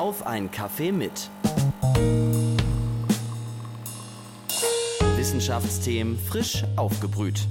Auf ein Kaffee mit. Wissenschaftsthemen frisch aufgebrüht.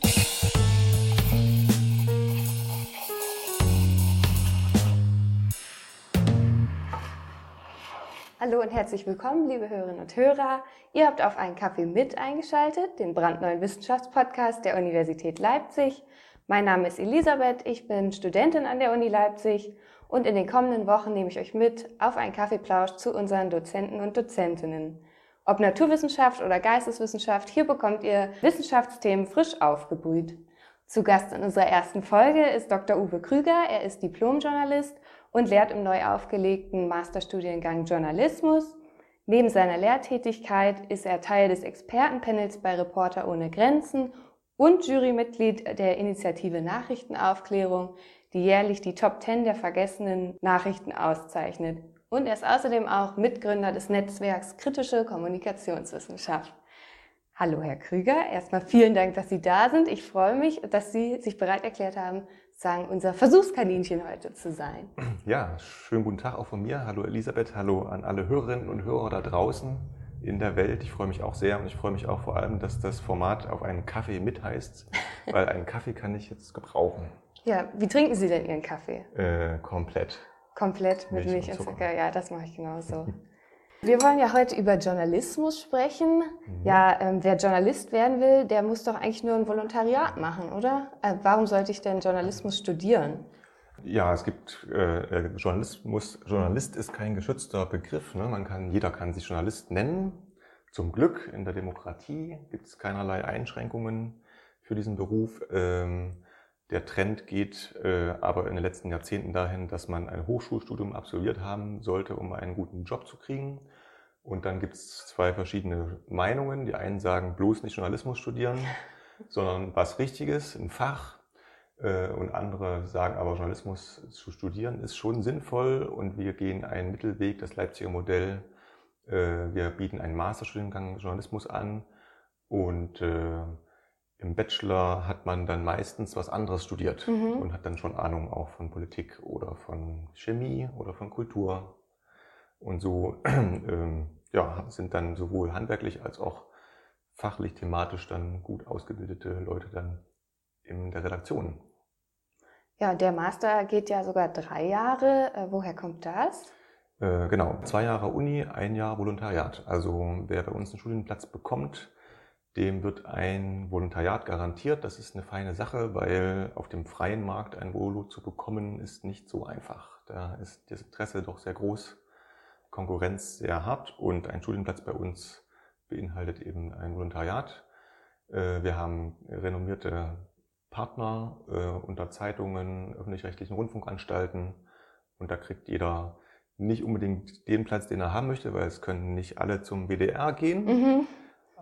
Hallo und herzlich willkommen, liebe Hörerinnen und Hörer. Ihr habt auf einen Kaffee mit eingeschaltet, den brandneuen Wissenschaftspodcast der Universität Leipzig. Mein Name ist Elisabeth, ich bin Studentin an der Uni Leipzig und in den kommenden Wochen nehme ich euch mit auf einen Kaffeeplausch zu unseren Dozenten und Dozentinnen. Ob Naturwissenschaft oder Geisteswissenschaft, hier bekommt ihr Wissenschaftsthemen frisch aufgebrüht. Zu Gast in unserer ersten Folge ist Dr. Uwe Krüger. Er ist Diplomjournalist und lehrt im neu aufgelegten Masterstudiengang Journalismus. Neben seiner Lehrtätigkeit ist er Teil des Expertenpanels bei Reporter ohne Grenzen und Jurymitglied der Initiative Nachrichtenaufklärung, die jährlich die Top 10 der vergessenen Nachrichten auszeichnet. Und er ist außerdem auch Mitgründer des Netzwerks Kritische Kommunikationswissenschaft. Hallo, Herr Krüger. Erstmal vielen Dank, dass Sie da sind. Ich freue mich, dass Sie sich bereit erklärt haben, sagen, unser Versuchskaninchen heute zu sein. Ja, schönen guten Tag auch von mir. Hallo Elisabeth, hallo an alle Hörerinnen und Hörer da draußen in der Welt. Ich freue mich auch sehr und ich freue mich auch vor allem, dass das Format auf einen Kaffee mit heißt, weil einen Kaffee kann ich jetzt gebrauchen. Ja, wie trinken Sie denn Ihren Kaffee? Äh, komplett. Komplett mit Milch, Milch und Zucker. Ja, das mache ich genauso. Wir wollen ja heute über Journalismus sprechen. Mhm. Ja, ähm, wer Journalist werden will, der muss doch eigentlich nur ein Volontariat machen, oder? Äh, warum sollte ich denn Journalismus studieren? Ja, es gibt äh, äh, Journalismus. Journalist ist kein geschützter Begriff. Ne? Man kann, jeder kann sich Journalist nennen. Zum Glück in der Demokratie gibt es keinerlei Einschränkungen für diesen Beruf. Ähm, der Trend geht äh, aber in den letzten Jahrzehnten dahin, dass man ein Hochschulstudium absolviert haben sollte, um einen guten Job zu kriegen. Und dann gibt es zwei verschiedene Meinungen. Die einen sagen, bloß nicht Journalismus studieren, sondern was Richtiges, ein Fach, äh, und andere sagen aber, Journalismus zu studieren ist schon sinnvoll und wir gehen einen Mittelweg, das Leipziger Modell. Äh, wir bieten einen Masterstudiengang Journalismus an und äh, im Bachelor hat man dann meistens was anderes studiert mhm. und hat dann schon Ahnung auch von Politik oder von Chemie oder von Kultur. Und so ähm, ja, sind dann sowohl handwerklich als auch fachlich, thematisch dann gut ausgebildete Leute dann in der Redaktion. Ja, der Master geht ja sogar drei Jahre. Äh, woher kommt das? Äh, genau, zwei Jahre Uni, ein Jahr Volontariat. Also wer bei uns einen Studienplatz bekommt, dem wird ein Volontariat garantiert. Das ist eine feine Sache, weil auf dem freien Markt ein Volo zu bekommen ist nicht so einfach. Da ist das Interesse doch sehr groß, Konkurrenz sehr hart und ein Studienplatz bei uns beinhaltet eben ein Volontariat. Äh, wir haben renommierte Partner äh, unter Zeitungen, öffentlich-rechtlichen Rundfunkanstalten. Und da kriegt jeder nicht unbedingt den Platz, den er haben möchte, weil es können nicht alle zum WDR gehen. Mhm.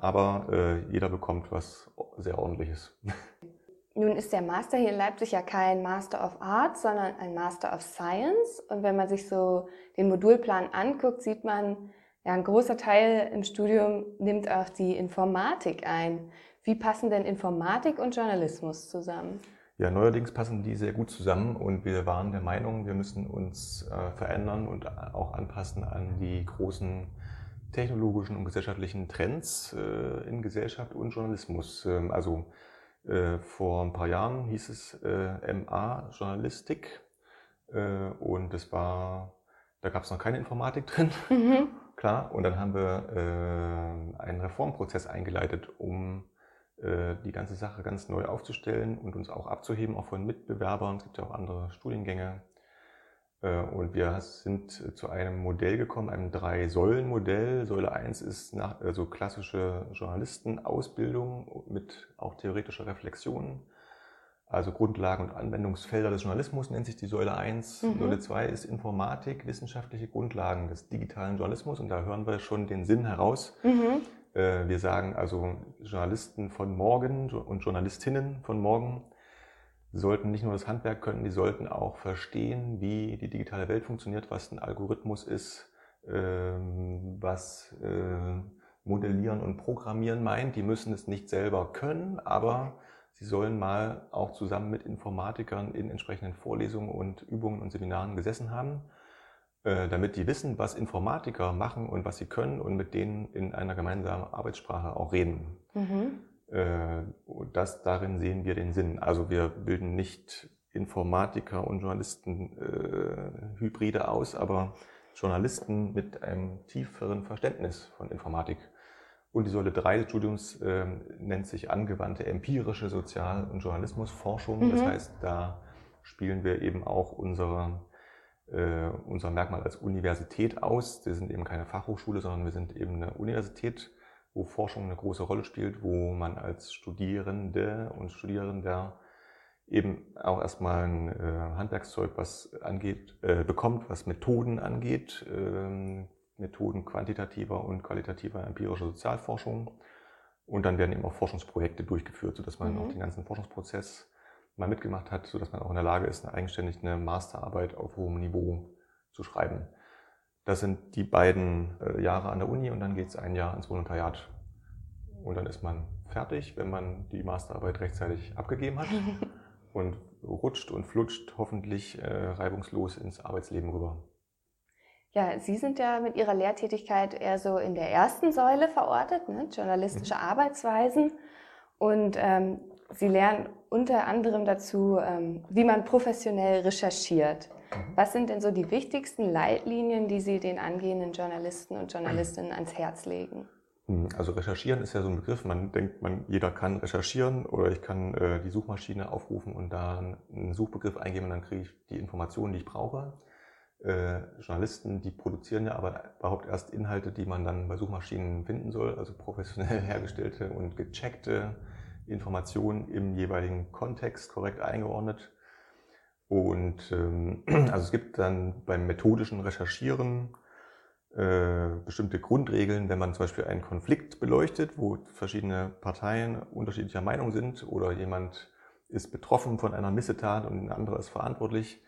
Aber äh, jeder bekommt was sehr ordentliches. Nun ist der Master hier in Leipzig ja kein Master of Arts, sondern ein Master of Science. Und wenn man sich so den Modulplan anguckt, sieht man, ja, ein großer Teil im Studium nimmt auch die Informatik ein. Wie passen denn Informatik und Journalismus zusammen? Ja, neuerdings passen die sehr gut zusammen und wir waren der Meinung, wir müssen uns äh, verändern und auch anpassen an die großen technologischen und gesellschaftlichen Trends äh, in Gesellschaft und Journalismus. Ähm, also äh, vor ein paar Jahren hieß es äh, MA Journalistik äh, und das war, da gab es noch keine Informatik drin. Mhm. Klar, und dann haben wir äh, einen Reformprozess eingeleitet, um äh, die ganze Sache ganz neu aufzustellen und uns auch abzuheben, auch von Mitbewerbern. Es gibt ja auch andere Studiengänge. Äh, und wir sind zu einem Modell gekommen, einem Drei-Säulen-Modell. Säule 1 ist nach, also klassische Journalistenausbildung mit auch theoretischer Reflexion. Also Grundlagen und Anwendungsfelder des Journalismus nennt sich die Säule 1. Mhm. Säule 2 ist Informatik, wissenschaftliche Grundlagen des digitalen Journalismus. Und da hören wir schon den Sinn heraus. Mhm. Äh, wir sagen also, Journalisten von morgen und Journalistinnen von morgen sollten nicht nur das Handwerk können, die sollten auch verstehen, wie die digitale Welt funktioniert, was ein Algorithmus ist, ähm, was äh, Modellieren und Programmieren meint. Die müssen es nicht selber können, aber sie sollen mal auch zusammen mit Informatikern in entsprechenden Vorlesungen und Übungen und Seminaren gesessen haben äh, damit die wissen, was Informatiker machen und was sie können und mit denen in einer gemeinsamen Arbeitssprache auch reden. Mhm. Äh, das, darin sehen wir den Sinn. Also wir bilden nicht Informatiker und Journalisten äh, Hybride aus, aber Journalisten mit einem tieferen Verständnis von Informatik. Und die Säule 3 des Studiums äh, nennt sich angewandte empirische Sozial- und Journalismusforschung. Mhm. Das heißt, da spielen wir eben auch unsere, äh, unser Merkmal als Universität aus. Wir sind eben keine Fachhochschule, sondern wir sind eben eine Universität, wo Forschung eine große Rolle spielt, wo man als Studierende und Studierender eben auch erstmal ein äh, Handwerkszeug, was angeht, äh, bekommt, was Methoden angeht, äh, Methoden quantitativer und qualitativer empirischer Sozialforschung. Und dann werden eben auch Forschungsprojekte durchgeführt, sodass man mhm. auch den ganzen Forschungsprozess mal mitgemacht hat, sodass man auch in der Lage ist, eine eigenständig eine Masterarbeit auf hohem Niveau zu schreiben. Das sind die beiden äh, Jahre an der Uni und dann geht es ein Jahr ins Volontariat. Und dann ist man fertig, wenn man die Masterarbeit rechtzeitig abgegeben hat. und rutscht und flutscht hoffentlich äh, reibungslos ins Arbeitsleben rüber. Ja, Sie sind ja mit Ihrer Lehrtätigkeit eher so in der ersten Säule verortet, ne? journalistische mhm. Arbeitsweisen. Und ähm, Sie lernen unter anderem dazu, ähm, wie man professionell recherchiert. Mhm. Was sind denn so die wichtigsten Leitlinien, die Sie den angehenden Journalisten und Journalistinnen ans Herz legen? Hm, also recherchieren ist ja so ein Begriff. Man denkt, man, jeder kann recherchieren oder ich kann äh, die Suchmaschine aufrufen und da einen Suchbegriff eingeben und dann kriege ich die Informationen, die ich brauche. Äh, Journalisten, die produzieren ja aber überhaupt erst Inhalte, die man dann bei Suchmaschinen finden soll, also professionell hergestellte und gecheckte Informationen im jeweiligen Kontext korrekt eingeordnet. Und ähm, also es gibt dann beim methodischen Recherchieren äh, bestimmte Grundregeln, wenn man zum Beispiel einen Konflikt beleuchtet, wo verschiedene Parteien unterschiedlicher Meinung sind oder jemand ist betroffen von einer Missetat und ein anderer ist verantwortlich,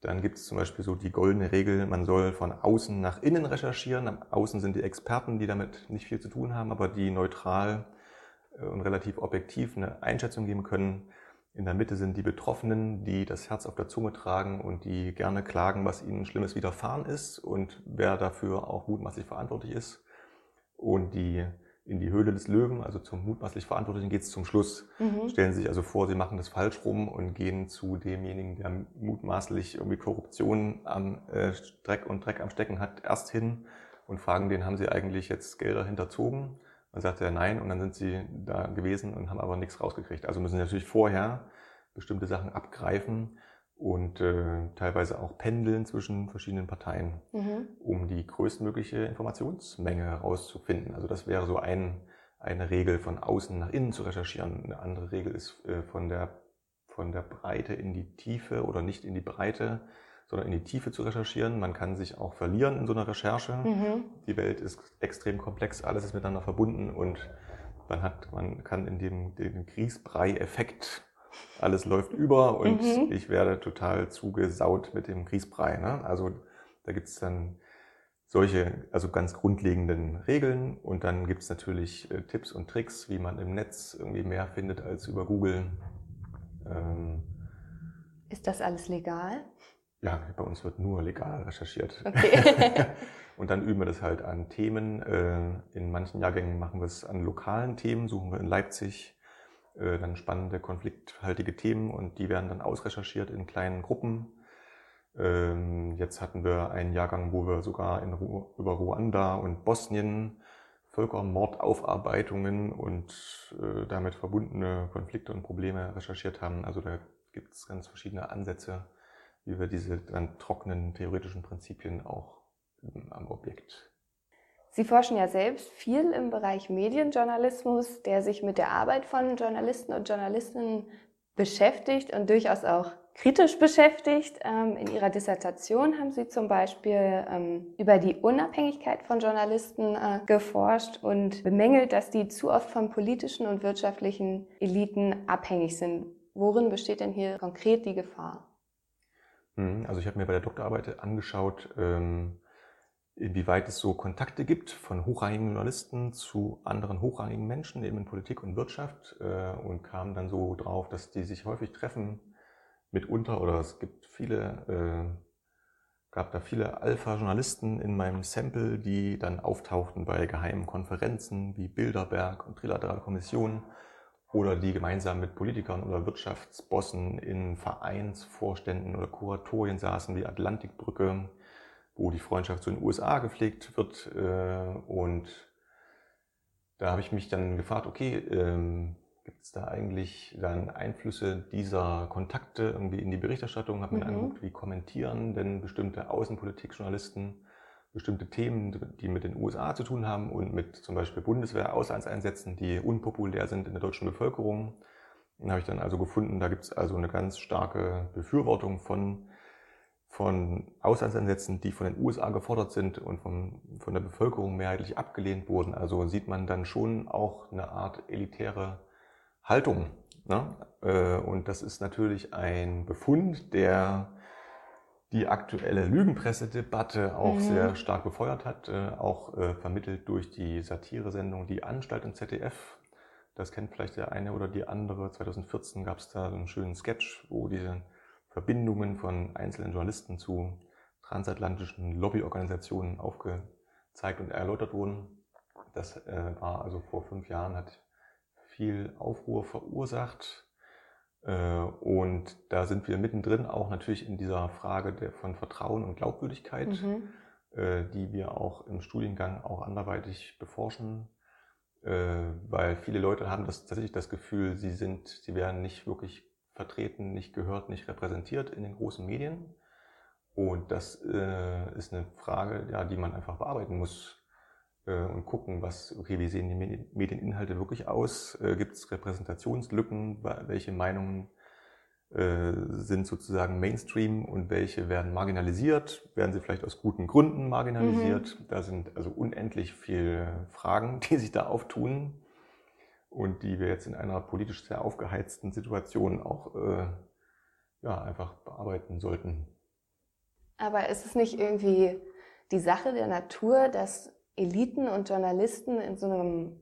dann gibt es zum Beispiel so die goldene Regel, man soll von außen nach innen recherchieren. Am Außen sind die Experten, die damit nicht viel zu tun haben, aber die neutral äh, und relativ objektiv eine Einschätzung geben können. In der Mitte sind die Betroffenen, die das Herz auf der Zunge tragen und die gerne klagen, was ihnen Schlimmes widerfahren ist und wer dafür auch mutmaßlich verantwortlich ist. Und die in die Höhle des Löwen, also zum mutmaßlich Verantwortlichen, geht es zum Schluss. Mhm. Stellen Sie sich also vor, Sie machen das falsch rum und gehen zu demjenigen, der mutmaßlich irgendwie Korruption am äh, Dreck und Dreck am Stecken hat, erst hin und fragen den, haben Sie eigentlich jetzt Gelder hinterzogen? Dann sagt er nein und dann sind sie da gewesen und haben aber nichts rausgekriegt. Also müssen sie natürlich vorher bestimmte Sachen abgreifen und äh, teilweise auch pendeln zwischen verschiedenen Parteien, mhm. um die größtmögliche Informationsmenge herauszufinden. Also das wäre so ein, eine Regel, von außen nach innen zu recherchieren. Eine andere Regel ist äh, von, der, von der Breite in die Tiefe oder nicht in die Breite sondern in die Tiefe zu recherchieren. Man kann sich auch verlieren in so einer Recherche. Mhm. Die Welt ist extrem komplex, alles ist miteinander verbunden und man, hat, man kann in dem, dem Grießbrei-Effekt, alles läuft über und mhm. ich werde total zugesaut mit dem Grießbrei. Ne? Also da gibt es dann solche, also ganz grundlegenden Regeln und dann gibt es natürlich äh, Tipps und Tricks, wie man im Netz irgendwie mehr findet als über Google. Ähm, ist das alles legal? Ja, bei uns wird nur legal recherchiert. Okay. und dann üben wir das halt an Themen. Äh, in manchen Jahrgängen machen wir es an lokalen Themen, suchen wir in Leipzig äh, dann spannende, konflikthaltige Themen und die werden dann ausrecherchiert in kleinen Gruppen. Ähm, jetzt hatten wir einen Jahrgang, wo wir sogar in, über Ruanda und Bosnien Völkermordaufarbeitungen und äh, damit verbundene Konflikte und Probleme recherchiert haben. Also da gibt es ganz verschiedene Ansätze wie wir diese dann trockenen theoretischen Prinzipien auch am Objekt. Sie forschen ja selbst viel im Bereich Medienjournalismus, der sich mit der Arbeit von Journalisten und Journalistinnen beschäftigt und durchaus auch kritisch beschäftigt. Ähm, in Ihrer Dissertation haben Sie zum Beispiel ähm, über die Unabhängigkeit von Journalisten äh, geforscht und bemängelt, dass die zu oft von politischen und wirtschaftlichen Eliten abhängig sind. Worin besteht denn hier konkret die Gefahr? Mhm, also ich habe mir bei der Doktorarbeit angeschaut, ähm, inwieweit es so Kontakte gibt von hochrangigen Journalisten zu anderen hochrangigen Menschen, eben in Politik und Wirtschaft äh, und kam dann so drauf, dass die sich häufig treffen mitunter oder es gibt viele gab da viele Alpha-Journalisten in meinem Sample, die dann auftauchten bei geheimen Konferenzen wie Bilderberg und Trilaterale Kommission oder die gemeinsam mit Politikern oder Wirtschaftsbossen in Vereinsvorständen oder Kuratorien saßen wie Atlantikbrücke, wo die Freundschaft zu den USA gepflegt wird. Äh, und da habe ich mich dann gefragt, okay, ähm, gibt es da eigentlich dann Einflüsse dieser Kontakte irgendwie in die Berichterstattung? Habe mir mhm. angeguckt, wie kommentieren denn bestimmte Außenpolitik-Journalisten bestimmte Themen, die mit den USA zu tun haben und mit zum Beispiel Bundeswehr-Auslandseinsätzen, die unpopulär sind in der deutschen Bevölkerung. Da habe ich dann also gefunden, da gibt es also eine ganz starke Befürwortung von, von Auslandseinsätzen, die von den USA gefordert sind und von, von der Bevölkerung mehrheitlich abgelehnt wurden. Also sieht man dann schon auch eine Art elitäre Haltung. Ne? Äh, und das ist natürlich ein Befund, der die aktuelle Lügenpressedebatte auch mhm. sehr stark befeuert hat, äh, auch äh, vermittelt durch die Satiresendung Die Anstalt im ZDF. Das kennt vielleicht der eine oder die andere. 2014 gab es da so einen schönen Sketch, wo diese Verbindungen von einzelnen Journalisten zu transatlantischen Lobbyorganisationen aufgezeigt und erläutert wurden. Das äh, war also vor fünf Jahren, hat viel Aufruhr verursacht und da sind wir mittendrin auch natürlich in dieser Frage der, von Vertrauen und Glaubwürdigkeit, mhm. Äh, die wir auch im Studiengang auch anderweitig beforschen, äh, weil viele Leute haben das tatsächlich das Gefühl, sie sind, sie werden nicht wirklich vertreten, nicht gehört, nicht repräsentiert in den großen Medien. Und das ist eine Frage, ja, die man einfach bearbeiten muss äh, und gucken, was, okay, wie sehen die Medieninhalte wirklich aus? Äh, Gibt es Repräsentationslücken? Welche Meinungen äh, sind sozusagen Mainstream und welche werden marginalisiert? Werden sie vielleicht aus guten Gründen marginalisiert? Mhm. Da sind also unendlich viele Fragen, die sich da auftun und die wir jetzt in einer politisch sehr aufgeheizten Situation auch äh, ja, einfach bearbeiten sollten. Aber ist es nicht irgendwie die Sache der Natur, dass Eliten und Journalisten in so einem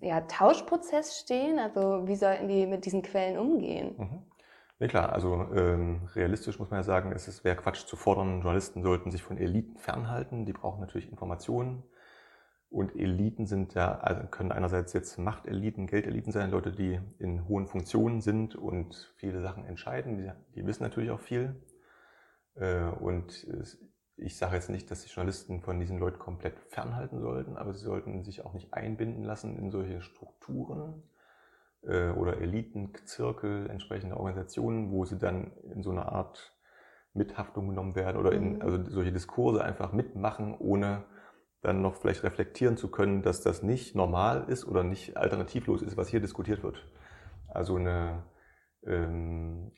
ja, Tauschprozess stehen? Also wie sollten die mit diesen Quellen umgehen? Mhm. Ja klar, also ähm, realistisch muss man ja sagen, es wäre Quatsch zu fordern, Journalisten sollten sich von Eliten fernhalten. Die brauchen natürlich Informationen. Und Eliten sind ja, also können einerseits jetzt Machteliten, Geldeliten sein, Leute, die in hohen Funktionen sind und viele Sachen entscheiden. Die, die wissen natürlich auch viel. Äh, und es ich sage jetzt nicht, dass die Journalisten von diesen Leuten komplett fernhalten sollten, aber sie sollten sich auch nicht einbinden lassen in solche Strukturen äh, oder Elitenzirkel, entsprechende Organisationen, wo sie dann in so einer Art Mithaftung genommen werden oder in mhm. also solche Diskurse einfach mitmachen, ohne dann noch vielleicht reflektieren zu können, dass das nicht normal ist oder nicht alternativlos ist, was hier diskutiert wird. Also eine ähm,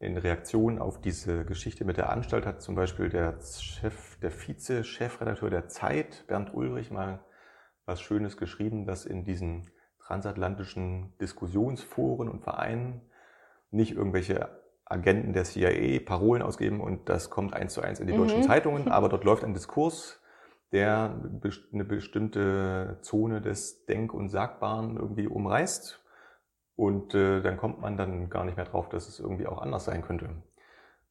in Reaktion auf diese Geschichte mit der Anstalt hat zum Beispiel der Chef, der Vize-Chefredakteur der Zeit, Bernd Ulrich, mal was Schönes geschrieben, dass in diesen transatlantischen Diskussionsforen und Vereinen nicht irgendwelche Agenten der CIA Parolen ausgeben und das kommt eins zu eins in die mhm. deutschen Zeitungen, aber dort läuft ein Diskurs, der eine bestimmte Zone des Denk- und Sagbaren irgendwie umreißt und äh, dann kommt man dann gar nicht mehr drauf, dass es irgendwie auch anders sein könnte.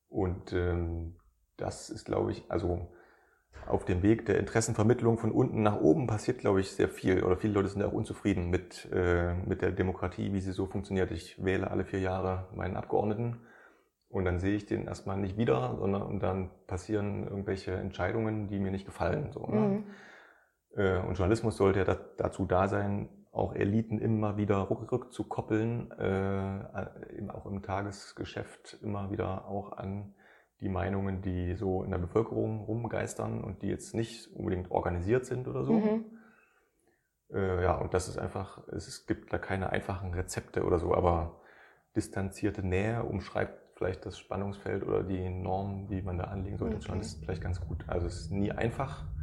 Und ähm, das ist, glaube ich, also auf dem Weg der Interessenvermittlung von unten nach oben passiert, glaube ich, sehr viel. Oder viele Leute sind auch unzufrieden mit, äh, mit der Demokratie, wie sie so funktioniert. Ich wähle alle vier Jahre meinen Abgeordneten und dann sehe ich den erstmal nicht wieder, sondern und dann passieren irgendwelche Entscheidungen, die mir nicht gefallen. So, ne? mhm. äh, und Journalismus sollte ja da, dazu da sein, auch Eliten immer wieder rückzukoppeln, äh, auch im Tagesgeschäft immer wieder auch an die Meinungen, die so in der Bevölkerung rumgeistern und die jetzt nicht unbedingt organisiert sind oder so. Mhm. Äh, ja, und das ist einfach, es gibt da keine einfachen Rezepte oder so, aber distanzierte Nähe umschreibt vielleicht das Spannungsfeld oder die Normen, die man da anlegen sollte, okay. ist vielleicht ganz gut. Also es ist nie einfach, äh,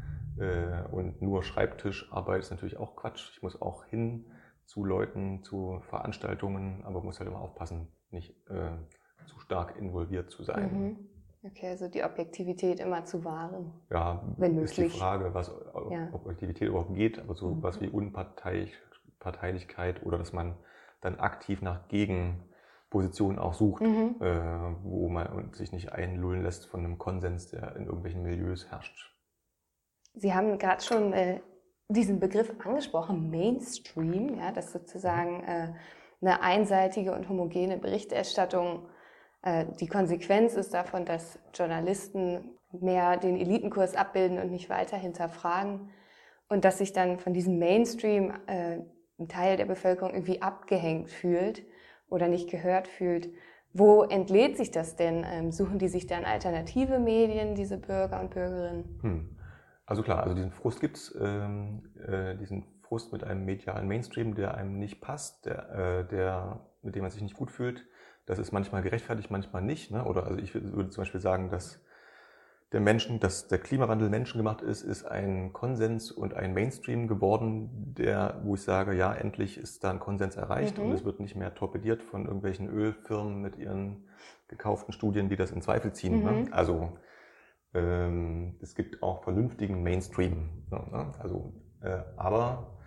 und nur Schreibtischarbeit ist natürlich auch Quatsch. Ich muss auch hin zu Leuten, zu Veranstaltungen, aber muss halt immer aufpassen, nicht äh, zu stark involviert zu sein. Mhm. Okay, also die Objektivität immer zu wahren. Ja, wenn ist möglich. die Frage, was ja. Objektivität überhaupt geht, aber so mhm. was wie Unparteilichkeit oder dass man dann aktiv nach Gegen Position auch sucht, mhm. äh, wo man sich nicht einlullen lässt von einem Konsens, der in irgendwelchen Milieus herrscht. Sie haben gerade schon äh, diesen Begriff angesprochen, Mainstream, ja, dass sozusagen äh, eine einseitige und homogene Berichterstattung äh, die Konsequenz ist davon, dass Journalisten mehr den Elitenkurs abbilden und nicht weiter hinterfragen und dass sich dann von diesem Mainstream äh, ein Teil der Bevölkerung irgendwie abgehängt fühlt oder nicht gehört fühlt. Wo entlädt sich das denn? Ähm, suchen die sich dann alternative Medien, diese Bürger und Bürgerinnen? Hm. Also klar, also diesen Frust gibt es, ähm, äh, diesen Frust mit einem medialen Mainstream, der einem nicht passt, der, äh, der, mit dem man sich nicht gut fühlt. Das ist manchmal gerechtfertigt, manchmal nicht. Ne? Oder also ich würde zum Beispiel sagen, dass der Menschen, dass der Klimawandel menschengemacht ist, ist ein Konsens und ein Mainstream geworden, der, wo ich sage, ja, endlich ist da ein Konsens erreicht mhm. und es wird nicht mehr torpediert von irgendwelchen Ölfirmen mit ihren gekauften Studien, die das in Zweifel ziehen. Ne? Mhm. Ne? Also ähm, es gibt auch vernünftigen Mainstream. Ne? Also, äh, aber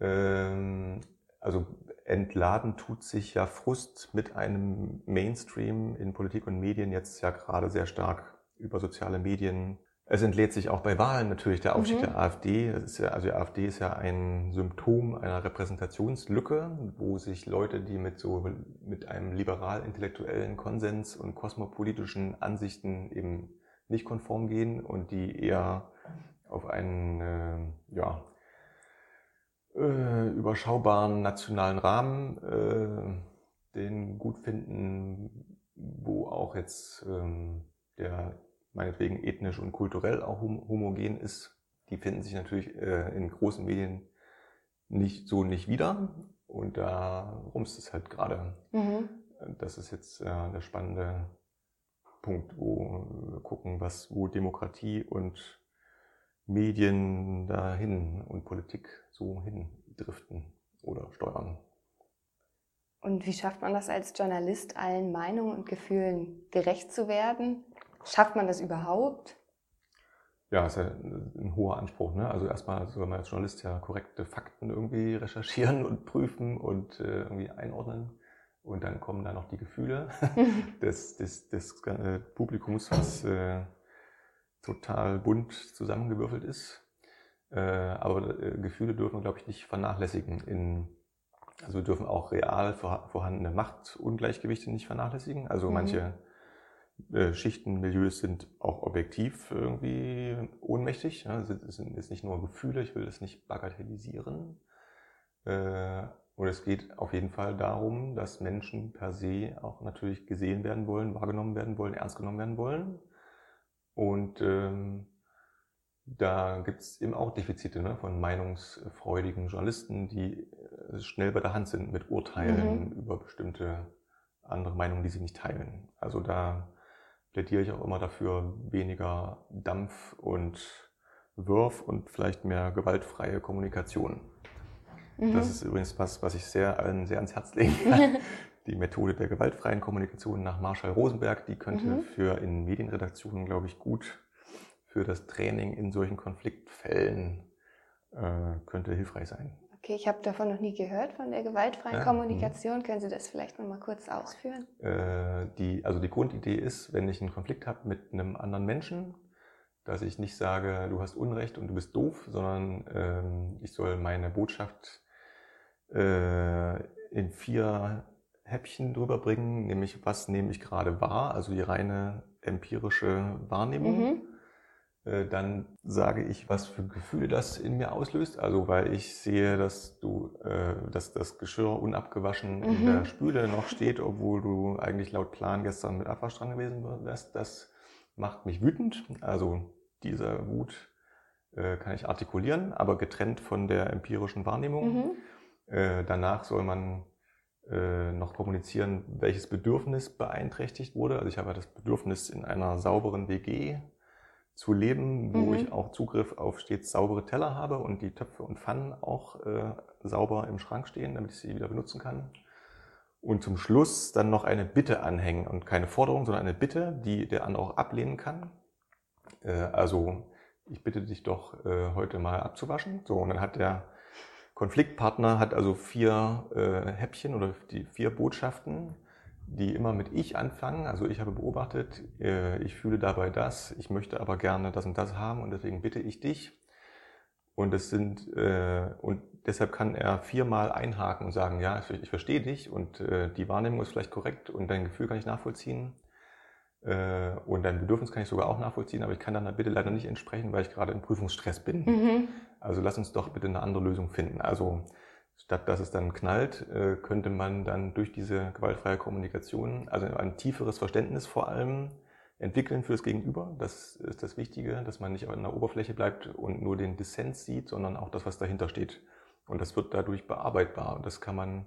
ähm, also entladen tut sich ja Frust mit einem Mainstream in Politik und Medien jetzt ja gerade sehr stark über soziale Medien. Es entlädt sich auch bei Wahlen natürlich der Aufstieg mhm. der AfD. Ja, also die AfD ist ja ein Symptom einer Repräsentationslücke, wo sich Leute, die mit so mit einem liberal-intellektuellen Konsens und kosmopolitischen Ansichten eben nicht konform gehen und die eher auf einen äh, ja, äh, überschaubaren nationalen Rahmen äh, den gut finden, wo auch jetzt ähm, der meinetwegen ethnisch und kulturell auch homogen ist, die finden sich natürlich äh, in großen Medien nicht so nicht wieder. Und da rumst es halt gerade. Mhm. Das ist jetzt äh, der spannende Punkt, wo wir gucken, was, wo Demokratie und Medien dahin und Politik so hindriften oder steuern. Und wie schafft man das als Journalist, allen Meinungen und Gefühlen gerecht zu werden? Schafft man das überhaupt? Ja, ist ja ein hoher Anspruch. Ne? Also erstmal soll man als Journalist ja korrekte Fakten irgendwie recherchieren und prüfen und äh, irgendwie einordnen. Und dann kommen da noch die Gefühle des, des, des äh, Publikums, was äh, total bunt zusammengewürfelt ist. Äh, aber äh, Gefühle dürfen wir, glaube ich, nicht vernachlässigen. In, also wir dürfen auch real vorhandene Machtungleichgewichte nicht vernachlässigen. Also mhm. manche äh, Schichten, Milieus sind auch objektiv irgendwie ohnmächtig. Ja, es sind jetzt nicht nur Gefühle, ich will das nicht bagatellisieren. Und es geht auf jeden Fall darum, dass Menschen per se auch natürlich gesehen werden wollen, wahrgenommen werden wollen, ernst genommen werden wollen. Und ähm, da gibt es eben auch Defizite ne, von meinungsfreudigen Journalisten, die äh, schnell bei der Hand sind mit Urteilen mhm. über bestimmte andere Meinungen, die sie nicht teilen. Also da plädiere ich auch immer dafür, weniger Dampf und Wurf und vielleicht mehr gewaltfreie Kommunikation. Mhm. Das ist übrigens was, was ich sehr allen sehr ans Herz legen kann. die Methode der gewaltfreien Kommunikation nach Marshall Rosenberg, die könnte mhm. für in Medienredaktionen, glaube ich, gut für das Training in solchen Konfliktfällen äh, könnte hilfreich sein. Okay, ich habe davon noch nie gehört, von der gewaltfreien ja, Kommunikation. Mh. Können Sie das vielleicht noch mal kurz ausführen? Äh, die, also die Grundidee ist, wenn ich einen Konflikt habe mit einem anderen Menschen, dass ich nicht sage, du hast Unrecht und du bist doof, sondern ähm, ich soll meine Botschaft äh, in vier Häppchen drüber bringen, nämlich was nehme ich gerade wahr, also die reine empirische Wahrnehmung. Mhm. Äh, dann sage ich, was für Gefühle das in mir auslöst. Also weil ich sehe, dass du, äh, dass das Geschirr unabgewaschen mhm. in der Spüle noch steht, obwohl du eigentlich laut Plan gestern mit Abwasch dran gewesen wärst. Das macht mich wütend. Also dieser Wut äh, kann ich artikulieren, aber getrennt von der empirischen Wahrnehmung. Mhm. Äh, danach soll man äh, noch kommunizieren, welches Bedürfnis beeinträchtigt wurde. Also ich habe das Bedürfnis in einer sauberen WG zu leben, wo mhm. ich auch Zugriff auf stets saubere Teller habe und die Töpfe und Pfannen auch äh, sauber im Schrank stehen, damit ich sie wieder benutzen kann. Und zum Schluss dann noch eine Bitte anhängen und keine Forderung, sondern eine Bitte, die der andere auch ablehnen kann. Äh, also ich bitte dich doch äh, heute mal abzuwaschen. So und dann hat der Konfliktpartner hat also vier äh, Häppchen oder die vier Botschaften die immer mit ich anfangen. Also ich habe beobachtet, äh, ich fühle dabei das, ich möchte aber gerne das und das haben und deswegen bitte ich dich. Und das sind äh, und deshalb kann er viermal einhaken und sagen, ja, ich, ich verstehe dich und äh, die Wahrnehmung ist vielleicht korrekt und dein Gefühl kann ich nachvollziehen äh, und dein Bedürfnis kann ich sogar auch nachvollziehen, aber ich kann dann bitte leider nicht entsprechen, weil ich gerade im Prüfungsstress bin. Mhm. Also lass uns doch bitte eine andere Lösung finden. Also statt dass es dann knallt, äh, könnte man dann durch diese gewaltfreie Kommunikation, also ein tieferes Verständnis vor allem entwickeln fürs Gegenüber. Das ist das Wichtige, dass man nicht an der Oberfläche bleibt und nur den Dissens sieht, sondern auch das, was dahinter steht. Und das wird dadurch bearbeitbar. Und das kann man,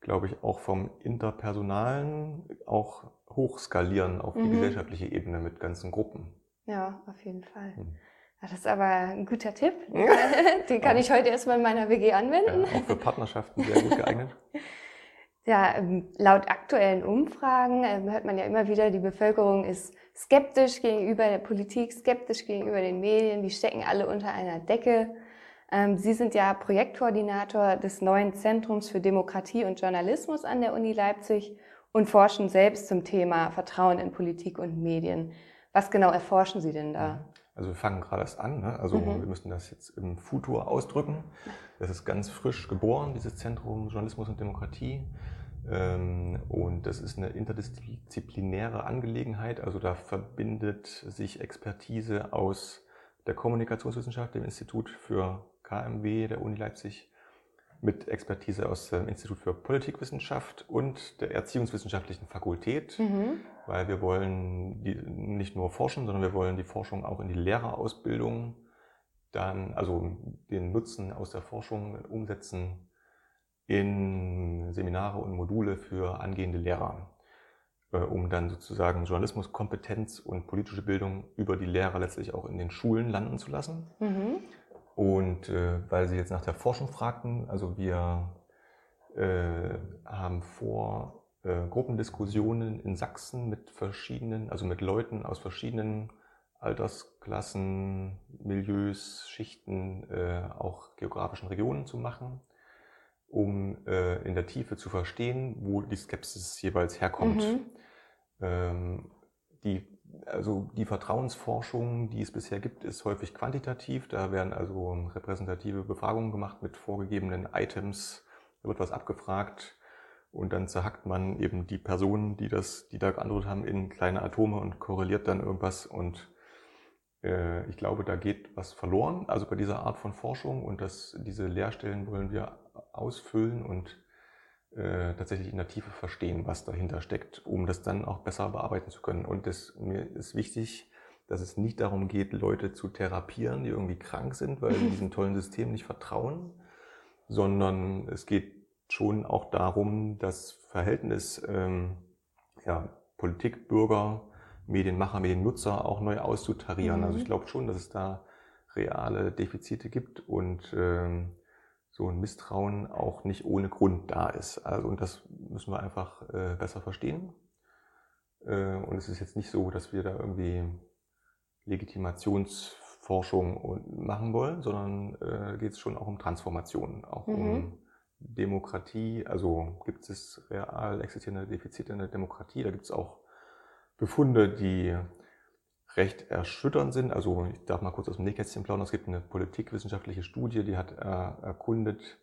glaube ich, auch vom Interpersonalen auch hochskalieren auf die mhm. gesellschaftliche Ebene mit ganzen Gruppen. Ja, auf jeden Fall. Hm. Das ist aber ein guter Tipp. Den kann ich heute erstmal in meiner WG anwenden. Ja, auch für Partnerschaften sehr gut geeignet. Ja, ähm, laut aktuellen Umfragen ähm, hört man ja immer wieder, die Bevölkerung ist skeptisch gegenüber der Politik, skeptisch gegenüber den Medien, die stecken alle unter einer Decke. Ähm, Sie sind ja Projektkoordinator des neuen Zentrums für Demokratie und Journalismus an der Uni Leipzig und forschen selbst zum Thema Vertrauen in Politik und Medien. Was genau erforschen Sie denn da? Also wir fangen gerade erst an. Ne? Also mhm. wir müssen das jetzt im Futur ausdrücken. Das ist ganz frisch geboren, dieses Zentrum Journalismus und Demokratie. Ähm, und das ist eine interdisziplinäre Angelegenheit. Also da verbindet sich Expertise aus der Kommunikationswissenschaft, dem Institut für KMW der Uni Leipzig, mit Expertise aus dem Institut für Politikwissenschaft und der Erziehungswissenschaftlichen Fakultät, mhm. weil wir wollen nicht nur forschen, sondern wir wollen die Forschung auch in die Lehrerausbildung dann, also den Nutzen aus der Forschung umsetzen in Seminare und Module für angehende Lehrer, äh, um dann sozusagen Journalismuskompetenz und politische Bildung über die Lehrer letztlich auch in den Schulen landen zu lassen. Mhm. Und äh, weil Sie jetzt nach der Forschung fragten, also wir äh, haben vor, äh, Gruppendiskussionen in Sachsen mit verschiedenen, also mit Leuten aus verschiedenen Altersklassen, Milieus, Schichten, äh, auch geografischen Regionen zu machen, um äh, in der Tiefe zu verstehen, wo die Skepsis jeweils herkommt. Mhm. Ähm, die also die Vertrauensforschung, die es bisher gibt, ist häufig quantitativ. Da werden also repräsentative Befragungen gemacht mit vorgegebenen Items. Da wird was abgefragt und dann zerhackt man eben die Personen, die das, die da geantwortet haben, in kleine Atome und korreliert dann irgendwas. Und äh, ich glaube, da geht was verloren. Also bei dieser Art von Forschung und das, diese Lehrstellen wollen wir ausfüllen und äh, tatsächlich in der Tiefe verstehen, was dahinter steckt, um das dann auch besser bearbeiten zu können. Und das, mir ist wichtig, dass es nicht darum geht, Leute zu therapieren, die irgendwie krank sind, weil sie diesem tollen System nicht vertrauen, sondern es geht schon auch darum, das Verhältnis ähm, ja, Politik, Bürger, Medienmacher, Mediennutzer auch neu auszutarieren. Mhm. Also ich glaube schon, dass es da reale Defizite gibt und ähm, so ein Misstrauen auch nicht ohne Grund da ist. Also, und das müssen wir einfach äh, besser verstehen. Äh, und es ist jetzt nicht so, dass wir da irgendwie Legitimationsforschung machen wollen, sondern äh, geht es schon auch um Transformation, auch mhm. um Demokratie. Also gibt es real existierende Defizite in der Demokratie. Da gibt es auch Befunde, die recht erschütternd sind. Also ich darf mal kurz aus dem Nähkästchen plaudern. Es gibt eine politikwissenschaftliche Studie, die hat äh, erkundet,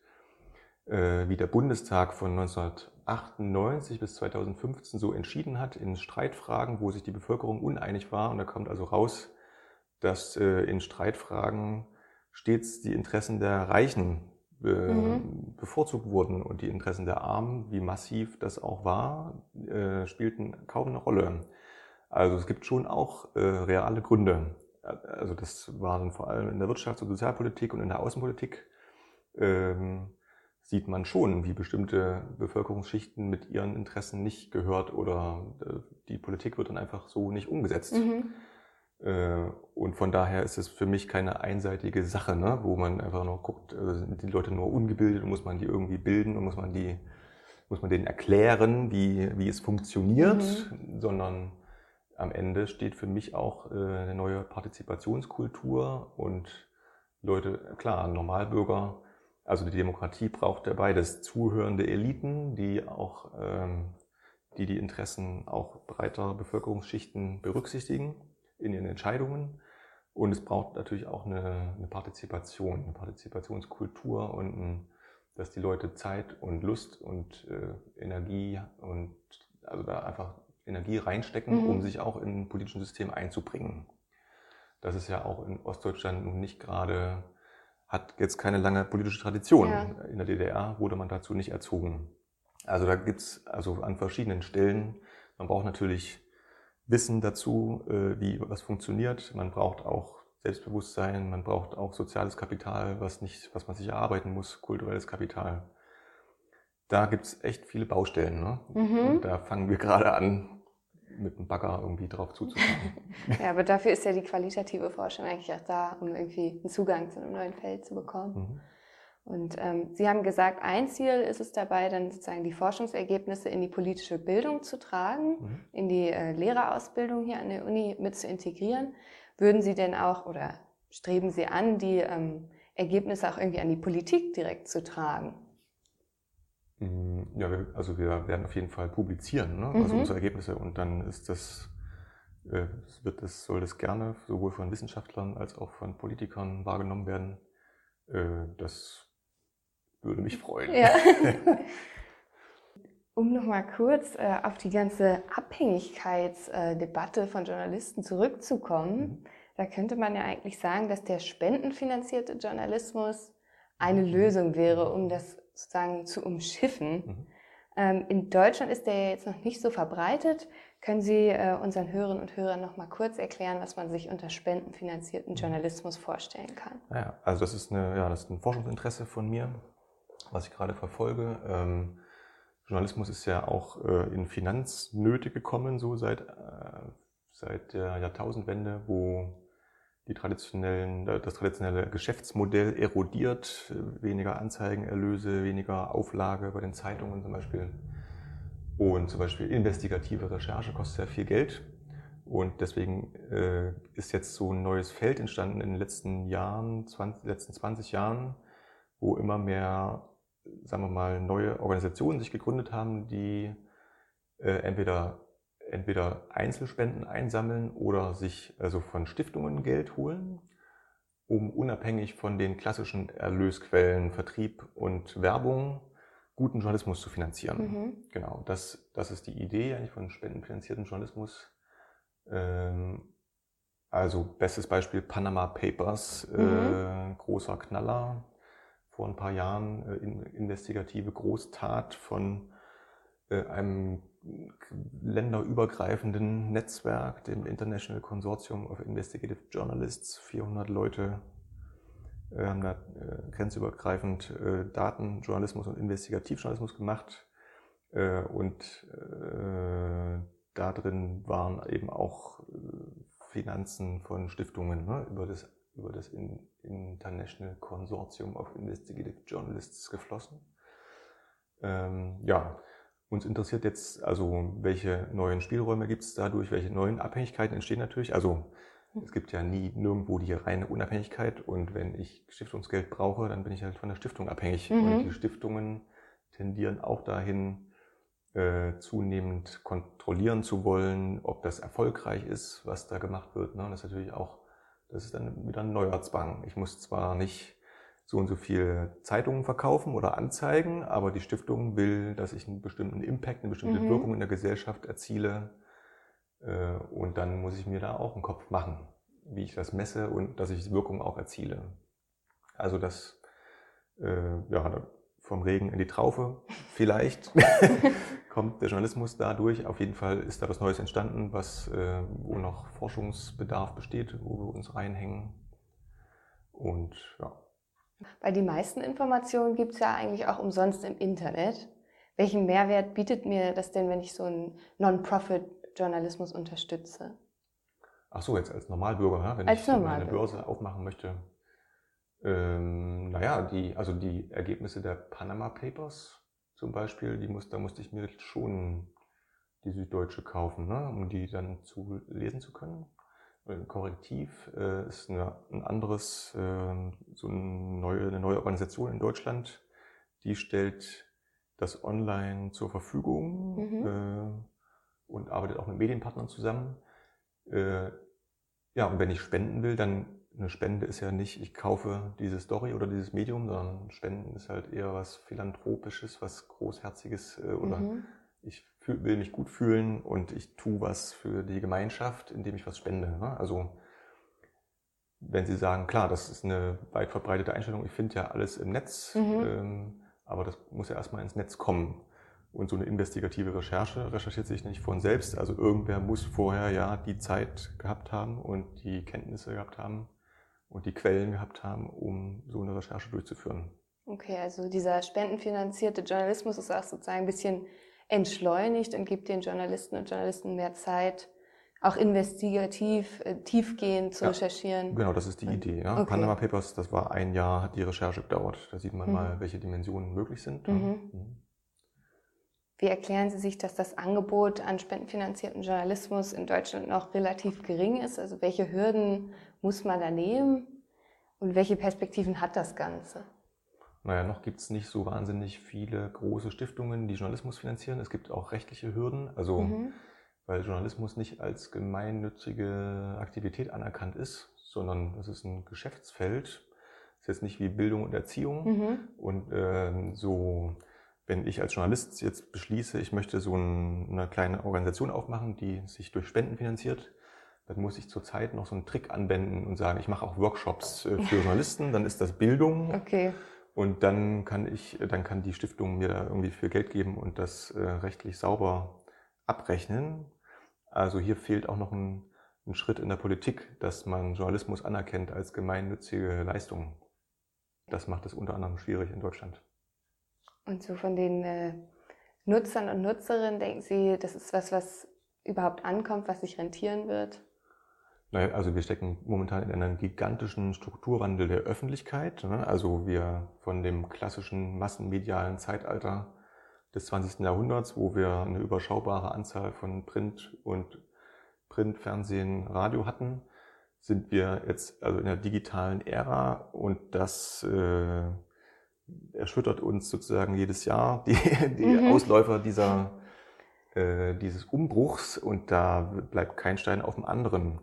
äh, wie der Bundestag von 1998 bis 2015 so entschieden hat in Streitfragen, wo sich die Bevölkerung uneinig war. Und da kommt also raus, dass äh, in Streitfragen stets die Interessen der Reichen mhm. bevorzugt wurden und die Interessen der Armen, wie massiv das auch war, spielten kaum eine Rolle. Also es gibt schon auch äh, reale Gründe. Also das waren vor allem in der Wirtschafts- und Sozialpolitik und in der Außenpolitik ähm, sieht man schon, wie bestimmte Bevölkerungsschichten mit ihren Interessen nicht gehört oder äh, die Politik wird dann einfach so nicht umgesetzt. Mhm. Äh, und von daher ist es für mich keine einseitige Sache, ne, wo man einfach nur guckt, äh, sind die Leute nur ungebildet und muss man die irgendwie bilden und muss man die, muss man denen erklären, wie, wie es funktioniert, mhm. sondern am Ende steht für mich auch äh, eine neue Partizipationskultur und Leute, klar, Normalbürger, also die Demokratie braucht ja beides. Zuhörende Eliten, die auch ähm, die die Interessen auch breiter Bevölkerungsschichten berücksichtigen in ihren Entscheidungen. Und es braucht natürlich auch eine, eine Partizipation, eine Partizipationskultur und ein, dass die Leute Zeit und Lust und äh, Energie und also da einfach Energie reinstecken, mhm. um sich auch in ein politisches System einzubringen. Das ist ja auch in Ostdeutschland nun nicht gerade, hat jetzt keine lange politische Tradition. Ja. In der DDR wurde man dazu nicht erzogen. Also da gibt's also an verschiedenen Stellen, man braucht natürlich Wissen dazu, äh, wie was funktioniert. Man braucht auch Selbstbewusstsein, man braucht auch soziales Kapital, was, nicht, was man sich erarbeiten muss, kulturelles Kapital. Da gibt's echt viele Baustellen. Ne? Mhm. Und da fangen wir gerade an, mit dem Bagger irgendwie drauf zuzufahren. ja, aber dafür ist ja die qualitative Forschung eigentlich auch da, um irgendwie einen Zugang zu einem neuen Feld zu bekommen. Mhm. Und ähm, Sie haben gesagt, ein Ziel ist es dabei, dann sozusagen die Forschungsergebnisse in die politische Bildung zu tragen, mhm. in die äh, Lehrerausbildung hier an der Uni mit zu integrieren. Würden Sie denn auch oder streben Sie an, die ähm, Ergebnisse auch irgendwie an die Politik direkt zu tragen? Mm, ja, wir, also wir werden auf jeden Fall publizieren, ne? also mhm. unsere Ergebnisse und dann ist das, äh, wird das, soll das gerne sowohl von Wissenschaftlern als auch von Politikern wahrgenommen werden. Äh, das würde mich freuen. Ja. um nochmal kurz äh, auf die ganze Abhängigkeitsdebatte von Journalisten zurückzukommen, mhm. da könnte man ja eigentlich sagen, dass der spendenfinanzierte Journalismus eine mhm. Lösung wäre, um das sozusagen zu umschiffen. Mhm. Ähm, in Deutschland ist der jetzt noch nicht so verbreitet. Können Sie äh, unseren Hörerinnen und Hörern noch mal kurz erklären, was man sich unter spendenfinanzierten mhm. Journalismus vorstellen kann? Ja, also das ist, eine, ja, das ist ein Forschungsinteresse von mir was ich gerade verfolge. Ähm, Journalismus ist ja auch äh, in Finanznöte gekommen, so seit, äh, seit der Jahrtausendwende, wo die traditionellen, äh, das traditionelle Geschäftsmodell erodiert, weniger Anzeigenerlöse, weniger Auflage bei den Zeitungen zum Beispiel. Und zum Beispiel investigative Recherche kostet sehr viel Geld. Und deswegen äh, ist jetzt so ein neues Feld entstanden in den letzten Jahren, 20, letzten 20 Jahren, wo immer mehr sagen wir mal, neue Organisationen sich gegründet haben, die äh, entweder, entweder Einzelspenden einsammeln oder sich also von Stiftungen Geld holen, um unabhängig von den klassischen Erlösquellen, Vertrieb und Werbung guten Journalismus zu finanzieren. Mhm. Genau, das, das ist die Idee eigentlich von spendenfinanzierten Journalismus. Ähm, also bestes Beispiel Panama Papers, mhm. äh, großer Knaller, vor ein paar Jahren äh, in, investigative Großtat von äh, einem länderübergreifenden Netzwerk, dem International Consortium of Investigative Journalists. 400 Leute äh, haben da äh, grenzübergreifend äh, Datenjournalismus und Investigativjournalismus gemacht. Äh, und äh, da drin waren eben auch äh, Finanzen von Stiftungen ne, über das über das International Consortium of Investigative Journalists geflossen. Ähm, ja, uns interessiert jetzt also, welche neuen Spielräume gibt es dadurch, welche neuen Abhängigkeiten entstehen natürlich. Also es gibt ja nie nirgendwo die reine Unabhängigkeit und wenn ich Stiftungsgeld brauche, dann bin ich halt von der Stiftung abhängig. Mhm. Und die Stiftungen tendieren auch dahin, äh, zunehmend kontrollieren zu wollen, ob das erfolgreich ist, was da gemacht wird. Ne? Und das ist natürlich auch das ist dann wieder ein neuer Zwang. Ich muss zwar nicht so und so viele Zeitungen verkaufen oder anzeigen, aber die Stiftung will, dass ich einen bestimmten Impact, eine bestimmte mhm. Wirkung in der Gesellschaft erziele. Äh, und dann muss ich mir da auch einen Kopf machen, wie ich das messe und dass ich Wirkung auch erziele. Also das, äh, ja, vom Regen in die Traufe vielleicht kommt der Journalismus dadurch. Auf jeden Fall ist da was Neues entstanden, was, äh, wo noch Forschungsbedarf besteht, wo wir uns reinhängen. Und ja. Weil die meisten Informationen gibt es ja eigentlich auch umsonst im Internet. Welchen Mehrwert bietet mir das denn, wenn ich so einen Non-Profit-Journalismus unterstütze? Ach so, jetzt als Normalbürger, wenn als ich Normalbürger. eine Börse aufmachen möchte. Ähm, naja, die, also die Ergebnisse der Panama Papers zum Beispiel, die muss, da musste ich mir schon die Süddeutsche kaufen, ne, um die dann zu lesen zu können. Ein Korrektiv äh, ist eine, ein anderes, äh, so eine neue, eine neue Organisation in Deutschland, die stellt das online zur Verfügung Mhm. äh, und arbeitet auch mit Medienpartnern zusammen. Äh, ja, und wenn ich spenden will, dann eine Spende ist ja nicht, ich kaufe diese Story oder dieses Medium, sondern Spenden ist halt eher was Philanthropisches, was Großherziges äh, oder Mhm. ich will mich gut fühlen und ich tue was für die Gemeinschaft, indem ich was spende. Ne? Also wenn Sie sagen, klar, das ist eine weit verbreitete Einstellung, ich finde ja alles im Netz, Mhm. ähm, aber das muss ja erstmal ins Netz kommen. Und so eine investigative Recherche recherchiert sich nicht von selbst. Also irgendwer muss vorher ja die Zeit gehabt haben und die Kenntnisse gehabt haben und die Quellen gehabt haben, um so eine Recherche durchzuführen. Okay, also dieser spendenfinanzierte Journalismus ist auch sozusagen ein bisschen entschleunigt und gibt den Journalisten und Journalisten mehr Zeit, auch investigativ, äh, tiefgehend zu Ja. recherchieren. Genau, das ist die Idee. Ja. Okay. Panama Papers, das war ein Jahr, hat die Recherche gedauert. Da sieht man Mhm. mal, welche Dimensionen möglich sind. Mhm. Mhm. Wie erklären Sie sich, dass das Angebot an spendenfinanzierten Journalismus in Deutschland noch relativ gering ist? Also welche Hürden muss man da nehmen und welche Perspektiven hat das Ganze? Naja, noch gibt es nicht so wahnsinnig viele große Stiftungen, die Journalismus finanzieren. Es gibt auch rechtliche Hürden, also Mhm. weil Journalismus nicht als gemeinnützige Aktivität anerkannt ist, sondern es ist ein Geschäftsfeld. Es ist jetzt nicht wie Bildung und Erziehung. Mhm. Und ähm, so, wenn ich als Journalist jetzt beschließe, ich möchte so ein, eine kleine Organisation aufmachen, die sich durch Spenden finanziert, dann muss ich zurzeit noch so einen Trick anwenden und sagen, ich mache auch Workshops äh, für Journalisten, dann ist das Bildung Okay. Und dann kann ich, dann kann die Stiftung mir da irgendwie viel Geld geben und das äh, rechtlich sauber abrechnen. Also hier fehlt auch noch ein, ein Schritt in der Politik, dass man Journalismus anerkennt als gemeinnützige Leistung. Das macht es unter anderem schwierig in Deutschland. Und so von den äh, Nutzern und Nutzerinnen denken Sie, das ist was, was überhaupt ankommt, was sich rentieren wird? Naja, also wir stecken momentan in einem gigantischen Strukturwandel der Öffentlichkeit. ne? Also wir von dem klassischen massenmedialen Zeitalter des 20. Jahrhunderts, wo wir eine überschaubare Anzahl von Print und Print, Fernsehen, Radio hatten, sind wir jetzt also in der digitalen Ära und das äh, erschüttert uns sozusagen jedes Jahr die, die Mhm. Ausläufer dieser, äh, dieses Umbruchs und da bleibt kein Stein auf dem anderen.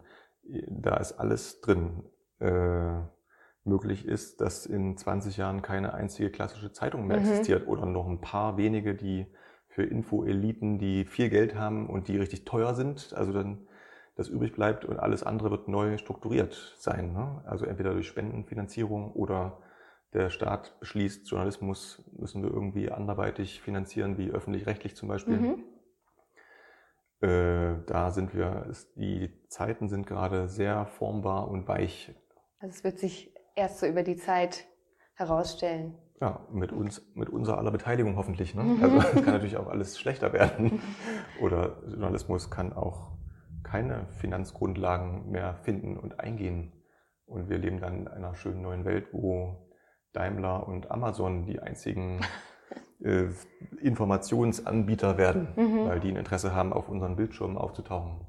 Da ist alles drin. Äh, möglich ist, dass in 20 Jahren keine einzige klassische Zeitung mehr Mhm. existiert oder noch ein paar wenige, die für Info-Eliten, die viel Geld haben und die richtig teuer sind, also dann das übrig bleibt und alles andere wird neu strukturiert sein. Ne? Also entweder durch Spendenfinanzierung oder der Staat beschließt, Journalismus müssen wir irgendwie anderweitig finanzieren, wie öffentlich-rechtlich zum Beispiel. Mhm. Äh, da sind wir, ist, die Zeiten sind gerade sehr formbar und weich. Also es wird sich erst so über die Zeit herausstellen. Ja, mit uns, mit unserer aller Beteiligung hoffentlich. Ne? Mhm. Also es kann natürlich auch alles schlechter werden. Oder Journalismus kann auch keine Finanzgrundlagen mehr finden und eingehen. Und wir leben dann in einer schönen neuen Welt, wo Daimler und Amazon die einzigen äh, Informationsanbieter werden, Mhm. weil die ein Interesse haben, auf unseren Bildschirmen aufzutauchen.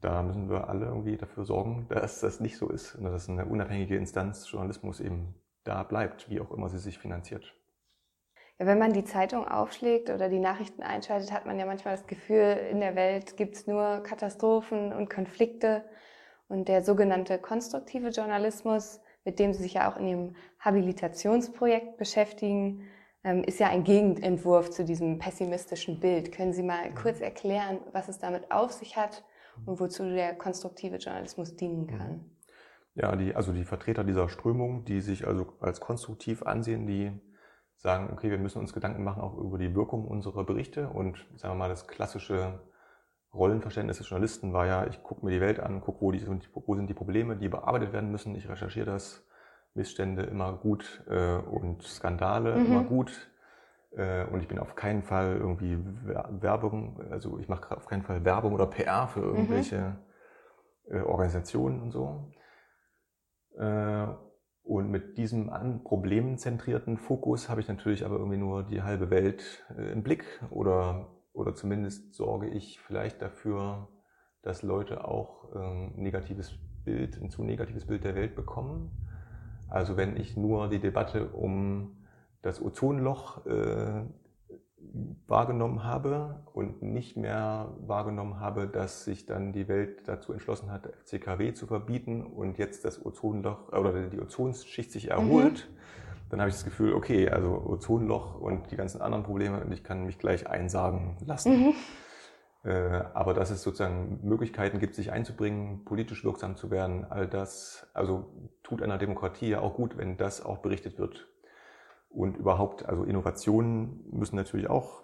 Da müssen wir alle irgendwie dafür sorgen, dass das nicht so ist und dass eine unabhängige Instanz Journalismus eben da bleibt, wie auch immer sie sich finanziert. Ja, wenn man die Zeitung aufschlägt oder die Nachrichten einschaltet, hat man ja manchmal das Gefühl, in der Welt gibt es nur Katastrophen und Konflikte. Und der sogenannte konstruktive Journalismus, mit dem Sie sich ja auch in Ihrem Habilitationsprojekt beschäftigen, ist ja ein Gegenentwurf zu diesem pessimistischen Bild. Können Sie mal kurz erklären, was es damit auf sich hat und wozu der konstruktive Journalismus dienen kann? Ja, die, also die Vertreter dieser Strömung, die sich also als konstruktiv ansehen, die sagen, okay, wir müssen uns Gedanken machen auch über die Wirkung unserer Berichte und sagen wir mal, das klassische Rollenverständnis des Journalisten war ja, ich gucke mir die Welt an, gucke, wo, die, wo sind die Probleme, die bearbeitet werden müssen, ich recherchiere das, Missstände immer gut äh, und Skandale Mhm. immer gut. Äh, und ich bin auf keinen Fall irgendwie Wer- Werbung, also ich mache auf keinen Fall Werbung oder PR für irgendwelche äh, Organisationen und so. Äh, und mit diesem an problemzentrierten Fokus habe ich natürlich aber irgendwie nur die halbe Welt äh, im Blick oder, oder zumindest sorge ich vielleicht dafür, dass Leute auch ein negatives Bild, ein zu negatives Bild der Welt bekommen. Also wenn ich nur die Debatte um das Ozonloch äh, wahrgenommen habe und nicht mehr wahrgenommen habe, dass sich dann die Welt dazu entschlossen hat, FCKW zu verbieten und jetzt das Ozonloch oder die Ozonschicht sich erholt, mhm. dann habe ich das Gefühl, okay, also Ozonloch und die ganzen anderen Probleme und ich kann mich gleich einsagen lassen. Mhm. Äh, aber dass es sozusagen Möglichkeiten gibt, sich einzubringen, politisch wirksam zu werden, all das, also tut einer Demokratie ja auch gut, wenn das auch berichtet wird. Und überhaupt, also Innovationen müssen natürlich auch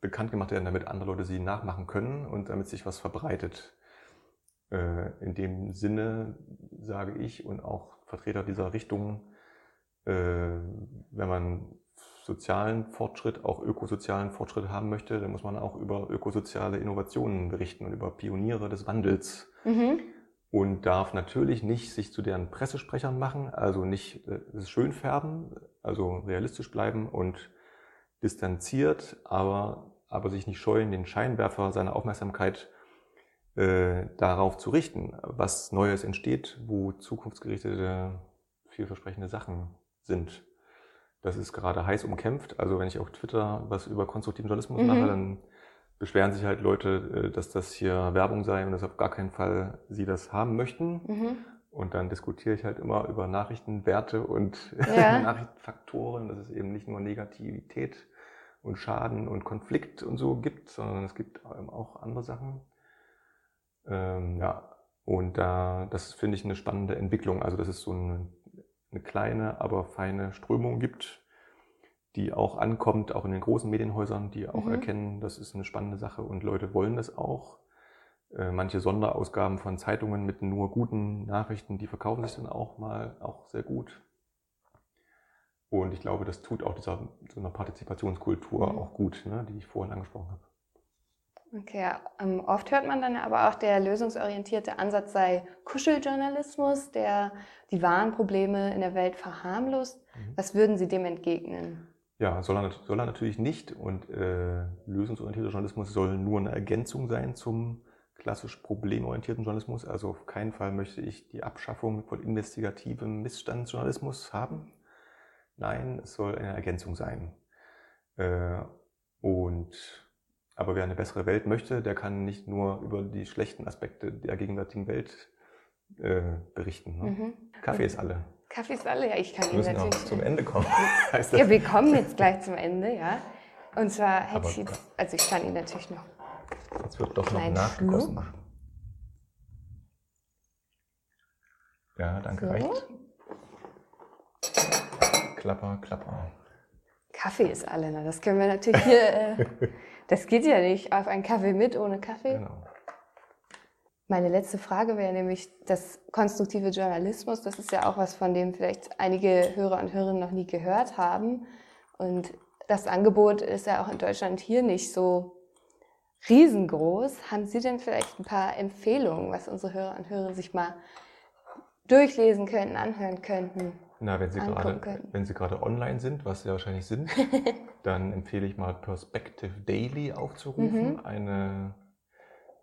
bekannt gemacht werden, damit andere Leute sie nachmachen können und damit sich was verbreitet. Äh, in dem Sinne sage ich und auch Vertreter dieser Richtung, äh, wenn man sozialen Fortschritt, auch ökosozialen Fortschritt haben möchte, dann muss man auch über ökosoziale Innovationen berichten und über Pioniere des Wandels. Mhm. Und darf natürlich nicht sich zu deren Pressesprechern machen, also nicht äh, schön färben, also realistisch bleiben und distanziert, aber, aber sich nicht scheuen, den Scheinwerfer seiner Aufmerksamkeit äh, darauf zu richten, was Neues entsteht, wo zukunftsgerichtete, vielversprechende Sachen sind. Das ist gerade heiß umkämpft. Also wenn ich auf Twitter was über konstruktiven Journalismus mhm. mache, dann beschweren sich halt Leute, äh, dass das hier Werbung sei und dass auf gar keinen Fall sie das haben möchten. Mhm. Und dann diskutiere ich halt immer über Nachrichtenwerte und ja. Nachrichtenfaktoren, dass es eben nicht nur Negativität und Schaden und Konflikt und so gibt, sondern es gibt auch andere Sachen. Ähm, ja, und da, das finde ich eine spannende Entwicklung. Also, dass es so eine, eine kleine, aber feine Strömung gibt, die auch ankommt, auch in den großen Medienhäusern, die auch mhm. erkennen, das ist eine spannende Sache und Leute wollen das auch. Äh, manche Sonderausgaben von Zeitungen mit nur guten Nachrichten, die verkaufen sich dann auch mal auch sehr gut. Und ich glaube, das tut auch dieser so einer Partizipationskultur mhm. auch gut, ne, die ich vorhin angesprochen habe. Okay. Ähm, oft hört man dann aber auch, der lösungsorientierte Ansatz sei Kuscheljournalismus, der die wahren Probleme in der Welt verharmlost. Mhm. Was würden Sie dem entgegnen? Ja, soll er, soll er natürlich nicht. Und äh, lösungsorientierter Journalismus soll nur eine Ergänzung sein zum klassisch problemorientierten Journalismus. Also auf keinen Fall möchte ich die Abschaffung von investigativem Missstandsjournalismus haben. Nein, es soll eine Ergänzung sein. Äh, und aber wer eine bessere Welt möchte, der kann nicht nur über die schlechten Aspekte der gegenwärtigen Welt äh, berichten. Ne? Mhm. Kaffee ist alle. Kaffee ist alle, ja, ich kann wir Ihnen natürlich. Auch zum Ende kommen. heißt das? Ja, wir kommen jetzt gleich zum Ende, ja. Und zwar hätte ich jetzt, also ich kann Ihnen natürlich noch Jetzt wird doch noch nachgegossen. Schluck. Ja, danke, so. reicht. Klapper, klapper. Kaffee ist alle, ne? das können wir natürlich hier, äh, das geht ja nicht auf einen Kaffee mit ohne Kaffee. Genau. Meine letzte Frage wäre nämlich das konstruktive Journalismus. Das ist ja auch was, von dem vielleicht einige Hörer und Hörerinnen noch nie gehört haben. Und das Angebot ist ja auch in Deutschland hier nicht so riesengroß. Haben Sie denn vielleicht ein paar Empfehlungen, was unsere Hörer und Hörer sich mal durchlesen könnten, anhören könnten? Na, wenn Sie, gerade, wenn Sie gerade online sind, was Sie wahrscheinlich sind, dann empfehle ich mal Perspective Daily aufzurufen. Mhm. Eine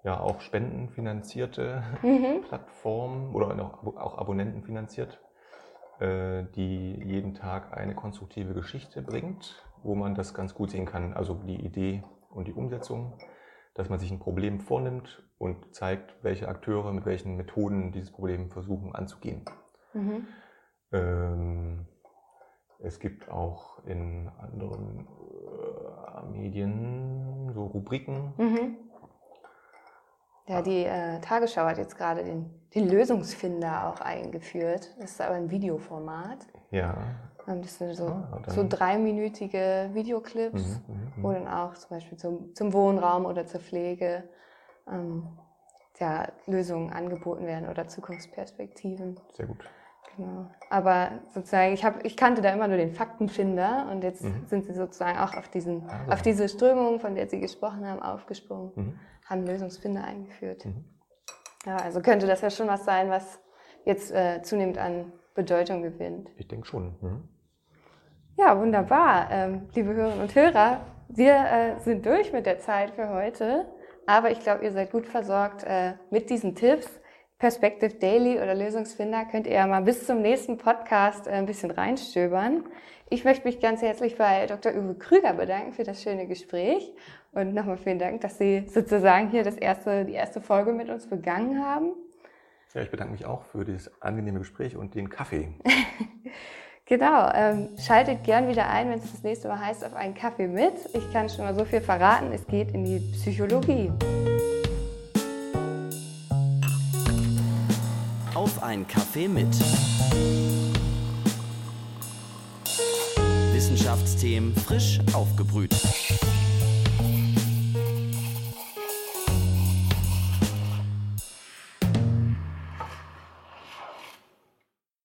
ja auch spendenfinanzierte mhm. Plattform oder auch abonnentenfinanziert, äh, die jeden Tag eine konstruktive Geschichte bringt, wo man das ganz gut sehen kann. Also die Idee und die Umsetzung dass man sich ein Problem vornimmt und zeigt, welche Akteure mit welchen Methoden dieses Problem versuchen anzugehen. Mhm. Ähm, es gibt auch in anderen äh, Medien so Rubriken. Mhm. Ja, die äh, Tagesschau hat jetzt gerade den, den Lösungsfinder auch eingeführt. Das ist aber ein Videoformat. Ja. Das sind so, ah, so dreiminütige Videoclips, mhm, mhm, mhm, wo dann auch zum Beispiel zum, zum Wohnraum oder zur Pflege ähm, ja, Lösungen angeboten werden oder Zukunftsperspektiven. Sehr gut. Genau. Aber sozusagen, ich, hab, ich kannte da immer nur den Faktenfinder und jetzt mhm. sind sie sozusagen auch auf, diesen, also. auf diese Strömung, von der Sie gesprochen haben, aufgesprungen, mhm. haben Lösungsfinder eingeführt. Mhm. Ja, also könnte das ja schon was sein, was jetzt äh, zunehmend an Bedeutung gewinnt. Ich denke schon. Mhm. Ja, wunderbar. Ähm, liebe Hörerinnen und Hörer, wir äh, sind durch mit der Zeit für heute. Aber ich glaube, ihr seid gut versorgt äh, mit diesen Tipps, Perspective Daily oder Lösungsfinder könnt ihr ja mal bis zum nächsten Podcast äh, ein bisschen reinstöbern. Ich möchte mich ganz herzlich bei Dr. Uwe Krüger bedanken für das schöne Gespräch und nochmal vielen Dank, dass Sie sozusagen hier das erste, die erste Folge mit uns begangen haben. Ja, ich bedanke mich auch für dieses angenehme Gespräch und den Kaffee. genau, ähm, schaltet gern wieder ein, wenn es das nächste Mal heißt, auf einen Kaffee mit. Ich kann schon mal so viel verraten, es geht in die Psychologie. Auf ein Kaffee mit. Wissenschaftsthemen frisch aufgebrüht.